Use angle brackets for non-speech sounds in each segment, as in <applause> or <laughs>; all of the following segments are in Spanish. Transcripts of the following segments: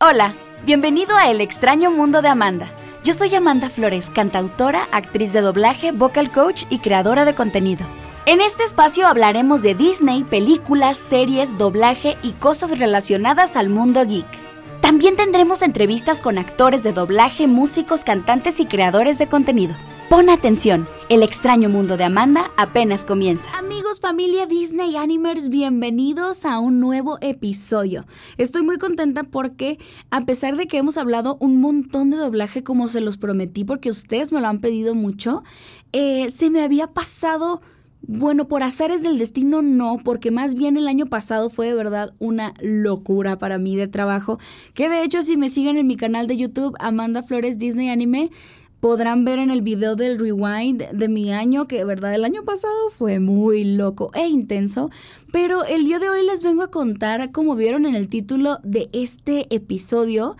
Hola, bienvenido a El extraño mundo de Amanda. Yo soy Amanda Flores, cantautora, actriz de doblaje, vocal coach y creadora de contenido. En este espacio hablaremos de Disney, películas, series, doblaje y cosas relacionadas al mundo geek. También tendremos entrevistas con actores de doblaje, músicos, cantantes y creadores de contenido. Pon atención, el extraño mundo de Amanda apenas comienza. Amigos, familia Disney Animers, bienvenidos a un nuevo episodio. Estoy muy contenta porque a pesar de que hemos hablado un montón de doblaje como se los prometí porque ustedes me lo han pedido mucho, eh, se me había pasado... Bueno, por azares del destino no, porque más bien el año pasado fue de verdad una locura para mí de trabajo, que de hecho si me siguen en mi canal de YouTube Amanda Flores Disney Anime, podrán ver en el video del rewind de mi año, que de verdad el año pasado fue muy loco e intenso, pero el día de hoy les vengo a contar, como vieron en el título de este episodio,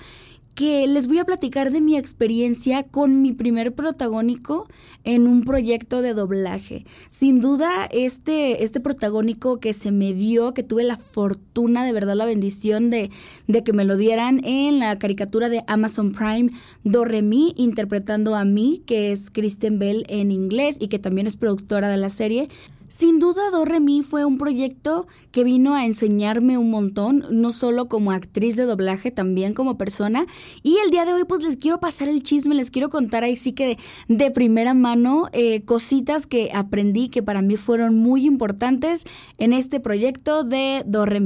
que les voy a platicar de mi experiencia con mi primer protagónico en un proyecto de doblaje. Sin duda, este, este protagónico que se me dio, que tuve la fortuna, de verdad la bendición de, de que me lo dieran en la caricatura de Amazon Prime, Doremi, interpretando a mí, que es Kristen Bell en inglés y que también es productora de la serie. Sin duda, Do Re fue un proyecto que vino a enseñarme un montón, no solo como actriz de doblaje, también como persona. Y el día de hoy, pues les quiero pasar el chisme, les quiero contar ahí sí que de, primera mano eh, cositas que aprendí que para mí fueron muy importantes en este proyecto de Do Re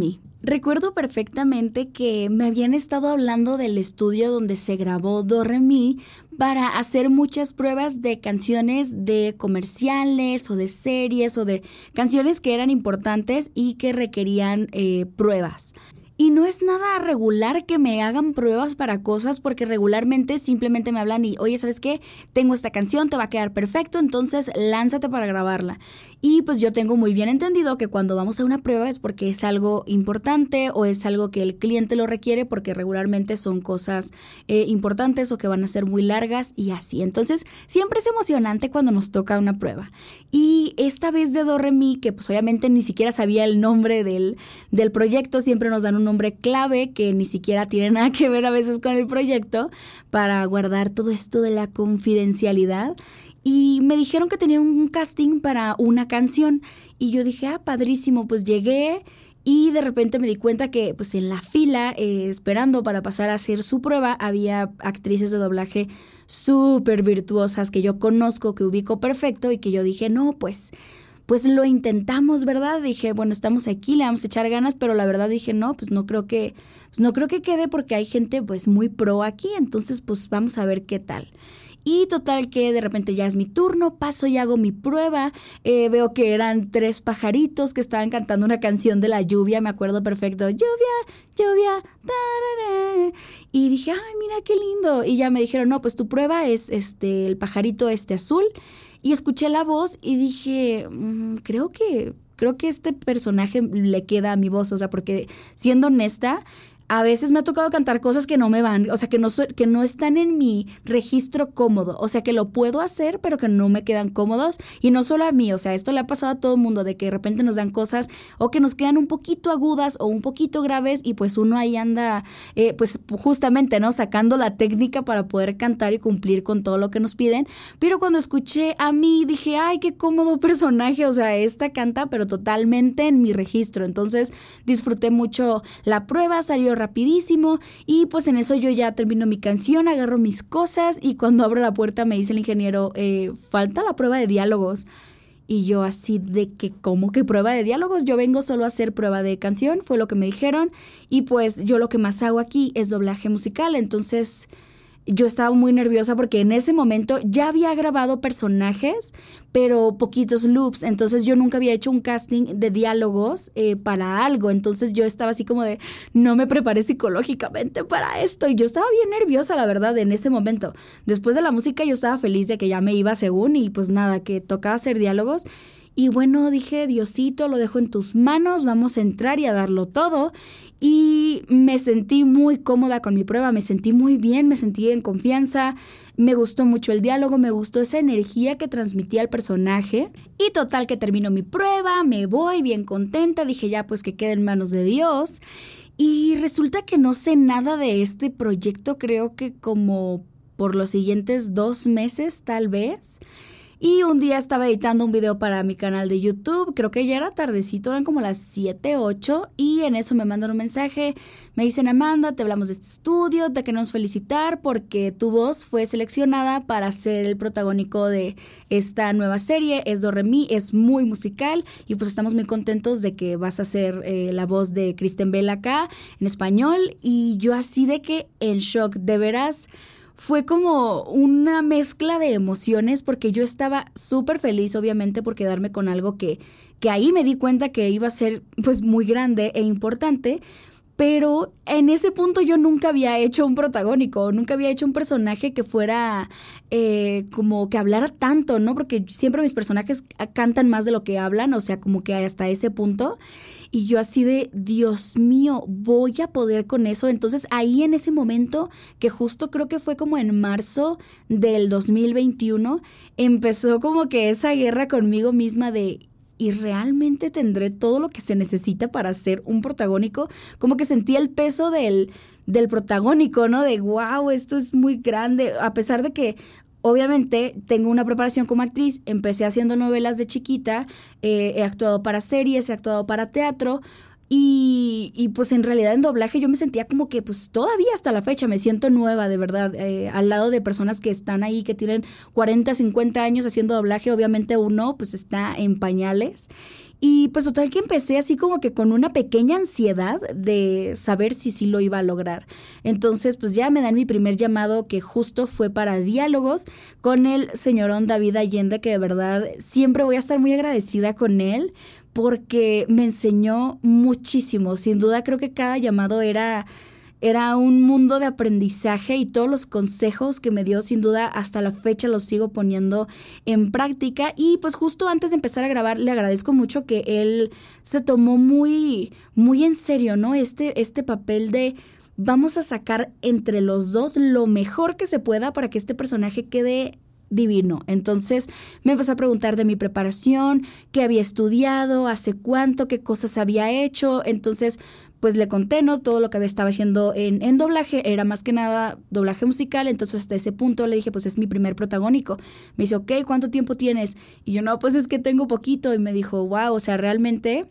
Recuerdo perfectamente que me habían estado hablando del estudio donde se grabó Do Re Mi para hacer muchas pruebas de canciones de comerciales o de series o de canciones que eran importantes y que requerían eh, pruebas. Y no es nada regular que me hagan pruebas para cosas porque regularmente simplemente me hablan y, oye, ¿sabes qué? Tengo esta canción, te va a quedar perfecto, entonces lánzate para grabarla. Y pues yo tengo muy bien entendido que cuando vamos a una prueba es porque es algo importante o es algo que el cliente lo requiere porque regularmente son cosas eh, importantes o que van a ser muy largas y así. Entonces siempre es emocionante cuando nos toca una prueba. Y esta vez de Do que pues obviamente ni siquiera sabía el nombre del, del proyecto, siempre nos dan un nombre clave que ni siquiera tiene nada que ver a veces con el proyecto para guardar todo esto de la confidencialidad. Y me dijeron que tenían un casting para una canción. Y yo dije, ah, padrísimo, pues llegué y de repente me di cuenta que pues en la fila, eh, esperando para pasar a hacer su prueba, había actrices de doblaje súper virtuosas que yo conozco, que ubico perfecto y que yo dije, no, pues pues lo intentamos, ¿verdad? Dije, bueno, estamos aquí, le vamos a echar ganas, pero la verdad dije, no, pues no creo que, pues no creo que quede porque hay gente pues muy pro aquí, entonces pues vamos a ver qué tal. Y total que de repente ya es mi turno, paso y hago mi prueba. Eh, veo que eran tres pajaritos que estaban cantando una canción de la lluvia, me acuerdo perfecto. Lluvia, lluvia, tararé. Y dije, ay, mira qué lindo. Y ya me dijeron, no, pues tu prueba es este, el pajarito este azul. Y escuché la voz y dije, mm, creo que creo que este personaje le queda a mi voz, o sea, porque siendo honesta, a veces me ha tocado cantar cosas que no me van, o sea, que no, que no están en mi registro cómodo, o sea, que lo puedo hacer, pero que no me quedan cómodos. Y no solo a mí, o sea, esto le ha pasado a todo el mundo, de que de repente nos dan cosas o que nos quedan un poquito agudas o un poquito graves y pues uno ahí anda, eh, pues justamente, ¿no? Sacando la técnica para poder cantar y cumplir con todo lo que nos piden. Pero cuando escuché a mí, dije, ay, qué cómodo personaje, o sea, esta canta, pero totalmente en mi registro. Entonces disfruté mucho la prueba, salió rapidísimo y pues en eso yo ya termino mi canción, agarro mis cosas y cuando abro la puerta me dice el ingeniero, eh, falta la prueba de diálogos. Y yo así de que, ¿cómo que prueba de diálogos? Yo vengo solo a hacer prueba de canción, fue lo que me dijeron. Y pues yo lo que más hago aquí es doblaje musical, entonces yo estaba muy nerviosa porque en ese momento ya había grabado personajes, pero poquitos loops. Entonces yo nunca había hecho un casting de diálogos eh, para algo. Entonces yo estaba así como de, no me preparé psicológicamente para esto. Y yo estaba bien nerviosa, la verdad, en ese momento. Después de la música yo estaba feliz de que ya me iba según y pues nada, que tocaba hacer diálogos. Y bueno, dije, Diosito, lo dejo en tus manos, vamos a entrar y a darlo todo. Y me sentí muy cómoda con mi prueba, me sentí muy bien, me sentí en confianza, me gustó mucho el diálogo, me gustó esa energía que transmitía el personaje. Y total que termino mi prueba, me voy bien contenta, dije ya pues que quede en manos de Dios. Y resulta que no sé nada de este proyecto, creo que como por los siguientes dos meses tal vez. Y un día estaba editando un video para mi canal de YouTube, creo que ya era tardecito, eran como las 7, 8, y en eso me mandan un mensaje, me dicen Amanda, te hablamos de este estudio, te queremos felicitar porque tu voz fue seleccionada para ser el protagónico de esta nueva serie, es Do es muy musical, y pues estamos muy contentos de que vas a ser eh, la voz de Kristen Bell acá en español, y yo así de que en shock, de veras fue como una mezcla de emociones porque yo estaba súper feliz, obviamente, por quedarme con algo que, que ahí me di cuenta que iba a ser pues muy grande e importante, pero en ese punto yo nunca había hecho un protagónico, nunca había hecho un personaje que fuera eh, como que hablara tanto, ¿no? Porque siempre mis personajes cantan más de lo que hablan, o sea, como que hasta ese punto. Y yo así de, Dios mío, voy a poder con eso. Entonces ahí en ese momento, que justo creo que fue como en marzo del 2021, empezó como que esa guerra conmigo misma de, y realmente tendré todo lo que se necesita para ser un protagónico. Como que sentí el peso del, del protagónico, ¿no? De wow, esto es muy grande. A pesar de que obviamente tengo una preparación como actriz, empecé haciendo novelas de chiquita, eh, he actuado para series, he actuado para teatro. Y, y, pues en realidad en doblaje yo me sentía como que pues todavía hasta la fecha me siento nueva de verdad, eh, al lado de personas que están ahí, que tienen 40, 50 años haciendo doblaje, obviamente uno pues está en pañales. Y pues total que empecé así como que con una pequeña ansiedad de saber si sí lo iba a lograr. Entonces pues ya me dan mi primer llamado que justo fue para diálogos con el señorón David Allende, que de verdad siempre voy a estar muy agradecida con él porque me enseñó muchísimo. Sin duda creo que cada llamado era era un mundo de aprendizaje y todos los consejos que me dio sin duda hasta la fecha los sigo poniendo en práctica y pues justo antes de empezar a grabar le agradezco mucho que él se tomó muy muy en serio, ¿no? Este este papel de vamos a sacar entre los dos lo mejor que se pueda para que este personaje quede divino. Entonces me empezó a preguntar de mi preparación, qué había estudiado, hace cuánto, qué cosas había hecho. Entonces, pues le conté, ¿no? Todo lo que estaba haciendo en, en, doblaje era más que nada doblaje musical. Entonces, hasta ese punto le dije, pues es mi primer protagónico. Me dice, ok, ¿cuánto tiempo tienes? Y yo, no, pues es que tengo poquito. Y me dijo, wow, o sea, realmente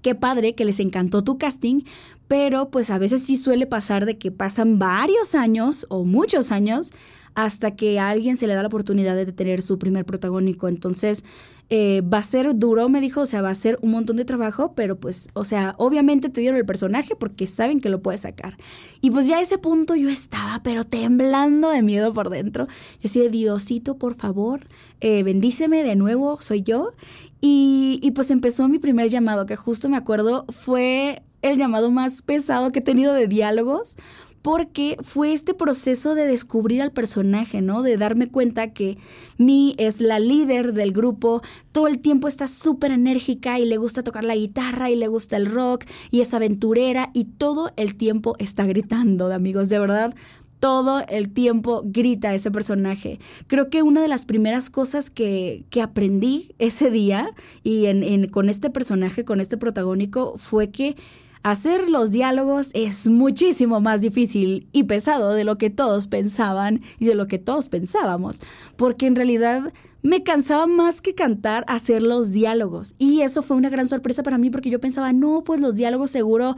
qué padre que les encantó tu casting, pero pues a veces sí suele pasar de que pasan varios años o muchos años hasta que a alguien se le da la oportunidad de tener su primer protagónico. Entonces, eh, va a ser duro, me dijo, o sea, va a ser un montón de trabajo, pero pues, o sea, obviamente te dieron el personaje porque saben que lo puedes sacar. Y pues ya a ese punto yo estaba, pero temblando de miedo por dentro. Yo decía, Diosito, por favor, eh, bendíceme de nuevo, soy yo. Y, y pues empezó mi primer llamado, que justo me acuerdo, fue el llamado más pesado que he tenido de diálogos porque fue este proceso de descubrir al personaje, ¿no? De darme cuenta que Mi es la líder del grupo, todo el tiempo está súper enérgica y le gusta tocar la guitarra y le gusta el rock y es aventurera y todo el tiempo está gritando, de amigos, de verdad. Todo el tiempo grita ese personaje. Creo que una de las primeras cosas que, que aprendí ese día y en, con este personaje, con este protagónico, fue que Hacer los diálogos es muchísimo más difícil y pesado de lo que todos pensaban y de lo que todos pensábamos, porque en realidad me cansaba más que cantar hacer los diálogos. Y eso fue una gran sorpresa para mí porque yo pensaba, no, pues los diálogos seguro...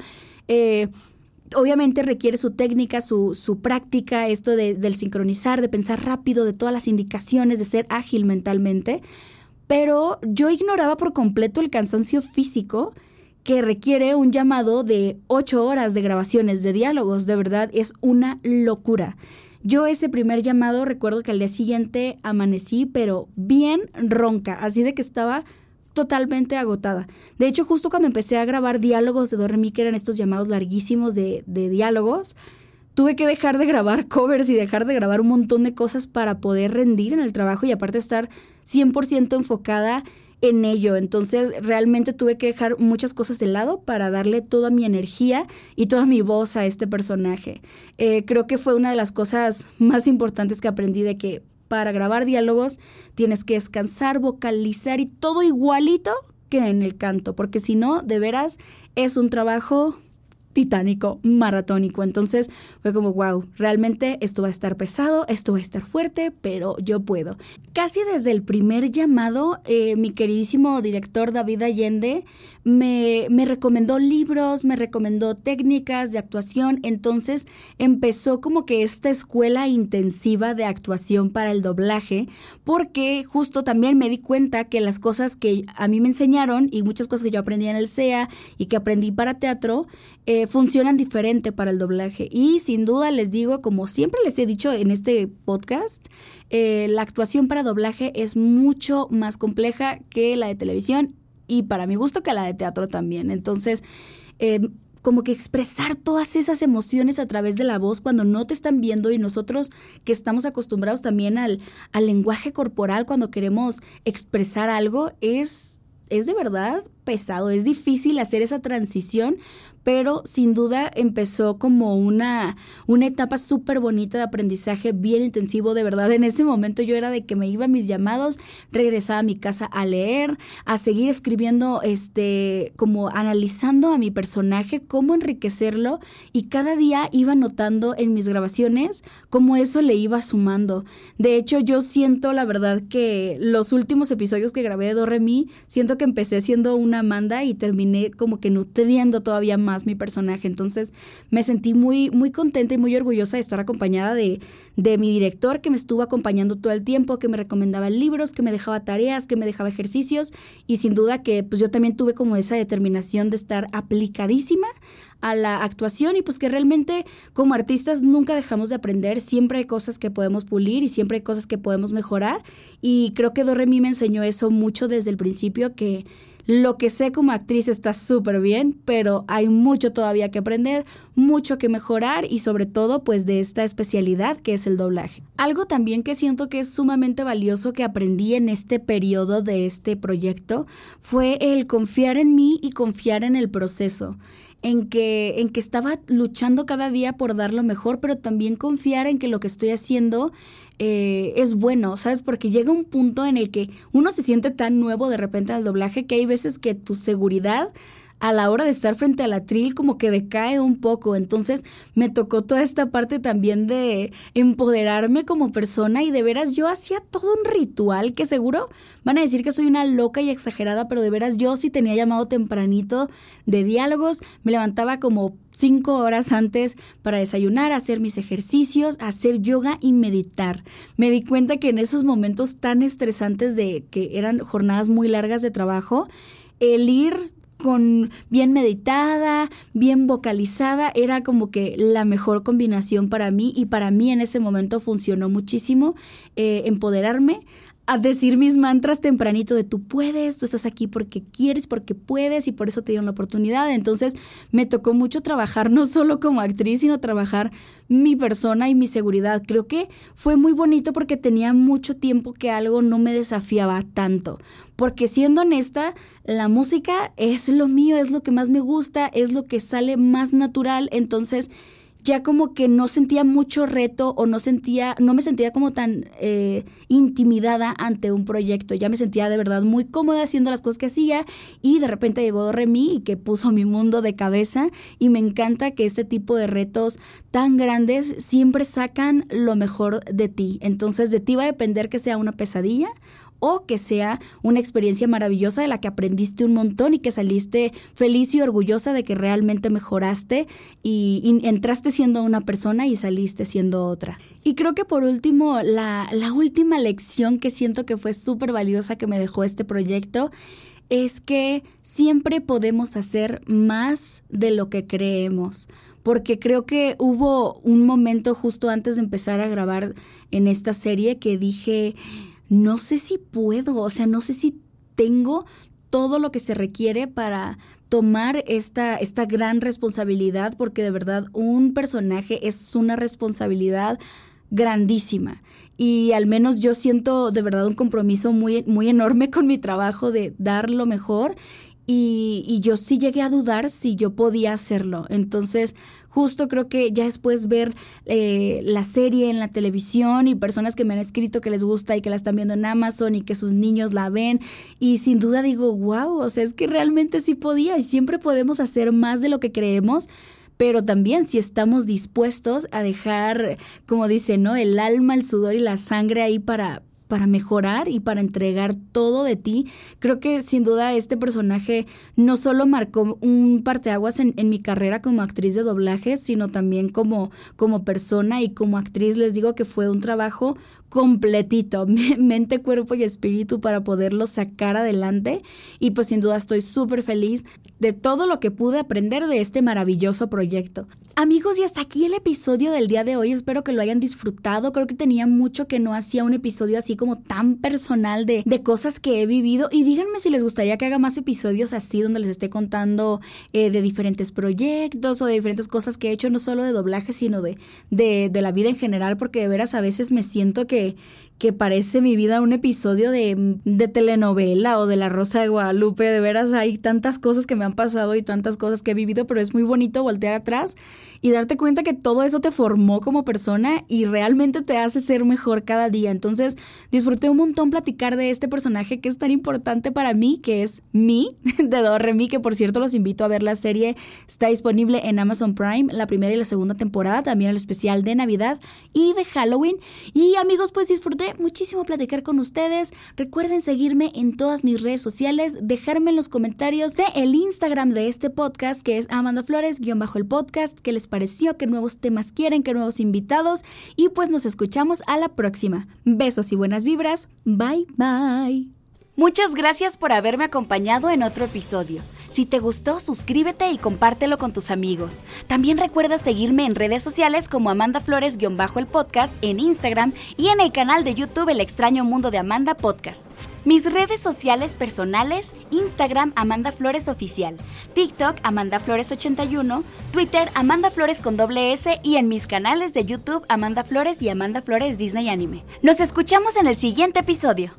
Eh, obviamente requiere su técnica, su, su práctica, esto de, del sincronizar, de pensar rápido, de todas las indicaciones, de ser ágil mentalmente. Pero yo ignoraba por completo el cansancio físico que requiere un llamado de ocho horas de grabaciones de diálogos. De verdad, es una locura. Yo ese primer llamado recuerdo que al día siguiente amanecí, pero bien ronca, así de que estaba totalmente agotada. De hecho, justo cuando empecé a grabar diálogos de Doremi, que eran estos llamados larguísimos de, de diálogos, tuve que dejar de grabar <laughs> covers y dejar de grabar un montón de cosas para poder rendir en el trabajo y aparte estar 100% enfocada en ello. Entonces realmente tuve que dejar muchas cosas de lado para darle toda mi energía y toda mi voz a este personaje. Eh, creo que fue una de las cosas más importantes que aprendí de que para grabar diálogos tienes que descansar, vocalizar y todo igualito que en el canto, porque si no, de veras, es un trabajo titánico, maratónico. Entonces fue como, wow, realmente esto va a estar pesado, esto va a estar fuerte, pero yo puedo. Casi desde el primer llamado, eh, mi queridísimo director David Allende me, me recomendó libros, me recomendó técnicas de actuación, entonces empezó como que esta escuela intensiva de actuación para el doblaje, porque justo también me di cuenta que las cosas que a mí me enseñaron y muchas cosas que yo aprendí en el CEA y que aprendí para teatro, eh, funcionan diferente para el doblaje. Y sin duda les digo, como siempre les he dicho en este podcast, eh, la actuación para doblaje es mucho más compleja que la de televisión y para mi gusto que la de teatro también. Entonces, eh, como que expresar todas esas emociones a través de la voz cuando no te están viendo y nosotros que estamos acostumbrados también al, al lenguaje corporal cuando queremos expresar algo es, es de verdad pesado, es difícil hacer esa transición pero sin duda empezó como una, una etapa súper bonita de aprendizaje, bien intensivo, de verdad. En ese momento yo era de que me iba a mis llamados, regresaba a mi casa a leer, a seguir escribiendo, este, como analizando a mi personaje, cómo enriquecerlo, y cada día iba notando en mis grabaciones cómo eso le iba sumando. De hecho, yo siento la verdad que los últimos episodios que grabé de Do siento que empecé siendo una Amanda y terminé como que nutriendo todavía más mi personaje. Entonces me sentí muy, muy contenta y muy orgullosa de estar acompañada de, de mi director que me estuvo acompañando todo el tiempo, que me recomendaba libros, que me dejaba tareas, que me dejaba ejercicios. Y sin duda que pues yo también tuve como esa determinación de estar aplicadísima a la actuación. Y pues que realmente como artistas nunca dejamos de aprender, siempre hay cosas que podemos pulir y siempre hay cosas que podemos mejorar. Y creo que Doremi me enseñó eso mucho desde el principio que lo que sé como actriz está súper bien, pero hay mucho todavía que aprender, mucho que mejorar y sobre todo pues de esta especialidad que es el doblaje. Algo también que siento que es sumamente valioso que aprendí en este periodo de este proyecto fue el confiar en mí y confiar en el proceso en que, en que estaba luchando cada día por dar lo mejor, pero también confiar en que lo que estoy haciendo eh, es bueno, ¿sabes? Porque llega un punto en el que uno se siente tan nuevo de repente al doblaje que hay veces que tu seguridad a la hora de estar frente al atril como que decae un poco. Entonces me tocó toda esta parte también de empoderarme como persona y de veras yo hacía todo un ritual que seguro van a decir que soy una loca y exagerada, pero de veras yo sí tenía llamado tempranito de diálogos, me levantaba como cinco horas antes para desayunar, hacer mis ejercicios, hacer yoga y meditar. Me di cuenta que en esos momentos tan estresantes de que eran jornadas muy largas de trabajo, el ir con bien meditada, bien vocalizada, era como que la mejor combinación para mí y para mí en ese momento funcionó muchísimo eh, empoderarme a decir mis mantras tempranito de tú puedes, tú estás aquí porque quieres, porque puedes y por eso te dieron la oportunidad. Entonces me tocó mucho trabajar no solo como actriz, sino trabajar mi persona y mi seguridad. Creo que fue muy bonito porque tenía mucho tiempo que algo no me desafiaba tanto. Porque siendo honesta, la música es lo mío, es lo que más me gusta, es lo que sale más natural. Entonces ya como que no sentía mucho reto o no sentía, no me sentía como tan eh, intimidada ante un proyecto. Ya me sentía de verdad muy cómoda haciendo las cosas que hacía y de repente llegó Remy y que puso mi mundo de cabeza y me encanta que este tipo de retos tan grandes siempre sacan lo mejor de ti. Entonces de ti va a depender que sea una pesadilla o que sea una experiencia maravillosa de la que aprendiste un montón y que saliste feliz y orgullosa de que realmente mejoraste y, entraste siendo una persona y saliste siendo otra. Y creo que por último, la, la última lección que siento que fue súper valiosa que me dejó este proyecto es que siempre podemos hacer más de lo que creemos porque creo que hubo un momento justo antes de empezar a grabar en esta serie que dije, no sé si puedo, o sea, no sé si tengo todo lo que se requiere para tomar esta, esta gran responsabilidad, porque de verdad un personaje es una responsabilidad grandísima. Y al menos yo siento de verdad un compromiso muy, muy enorme con mi trabajo de dar lo mejor y, yo sí llegué a dudar si yo podía hacerlo. Entonces, justo creo que ya después ver eh, la serie en la televisión y personas que me han escrito que les gusta y que la están viendo en Amazon y que sus niños la ven. Y sin duda digo, wow, o sea, es que realmente sí podía y siempre podemos hacer más de lo que creemos pero también si estamos dispuestos a dejar, como dice, ¿no? El alma, el sudor y la sangre ahí para, para mejorar y para entregar todo de ti. Creo que sin duda este personaje no solo marcó un parteaguas en, mi carrera como actriz de doblaje, sino también como persona y como actriz. Les digo que fue un trabajo completito, <laughs> mente, cuerpo y espíritu para poderlo sacar adelante. Y pues sin duda estoy súper feliz de todo lo que pude aprender de este maravilloso proyecto. Amigos, y hasta aquí el episodio del día de hoy. Espero que lo hayan disfrutado. Creo que tenía mucho que no hacía un episodio así como tan personal de, de cosas que he vivido. Y díganme si les gustaría que haga más episodios así, donde les esté contando eh, de diferentes proyectos o de diferentes cosas que he hecho, no solo de doblaje, sino de, de, de la vida en general, porque de veras a veces me siento que, que parece mi vida un episodio de, de, telenovela o de La Rosa de Guadalupe. De veras hay tantas cosas que me han pasado y tantas cosas que he vivido, pero es muy bonito voltear atrás y darte cuenta que todo eso te formó como persona y realmente te hace ser mejor cada día. Entonces disfruté un montón platicar de este personaje que es tan importante para mí, que es Mi, <laughs> de Doremi, que por cierto los invito a ver la serie. Está disponible en Amazon Prime, la primera y la segunda temporada, también el especial de Navidad y de Halloween. Y amigos, pues disfruté muchísimo platicar con ustedes. Recuerden seguirme en todas mis redes sociales, dejarme en los comentarios de el Instagram de este podcast, que es Amanda Flores, guion bajo el podcast, qué les pareció, qué nuevos temas quieren, qué nuevos invitados. Y pues nos escuchamos a la próxima. Besos y buenas vibras. Bye bye. Muchas gracias por haberme acompañado en otro episodio. Si te gustó, suscríbete y compártelo con tus amigos. También recuerda seguirme en redes sociales como Amanda Flores-el podcast en Instagram y en el canal de YouTube El extraño mundo de Amanda Podcast. Mis redes sociales personales, Instagram Amanda Flores Oficial, TikTok Amanda Flores 81, Twitter Amanda Flores con doble S y en mis canales de YouTube Amanda Flores y Amanda Flores Disney Anime. Nos escuchamos en el siguiente episodio.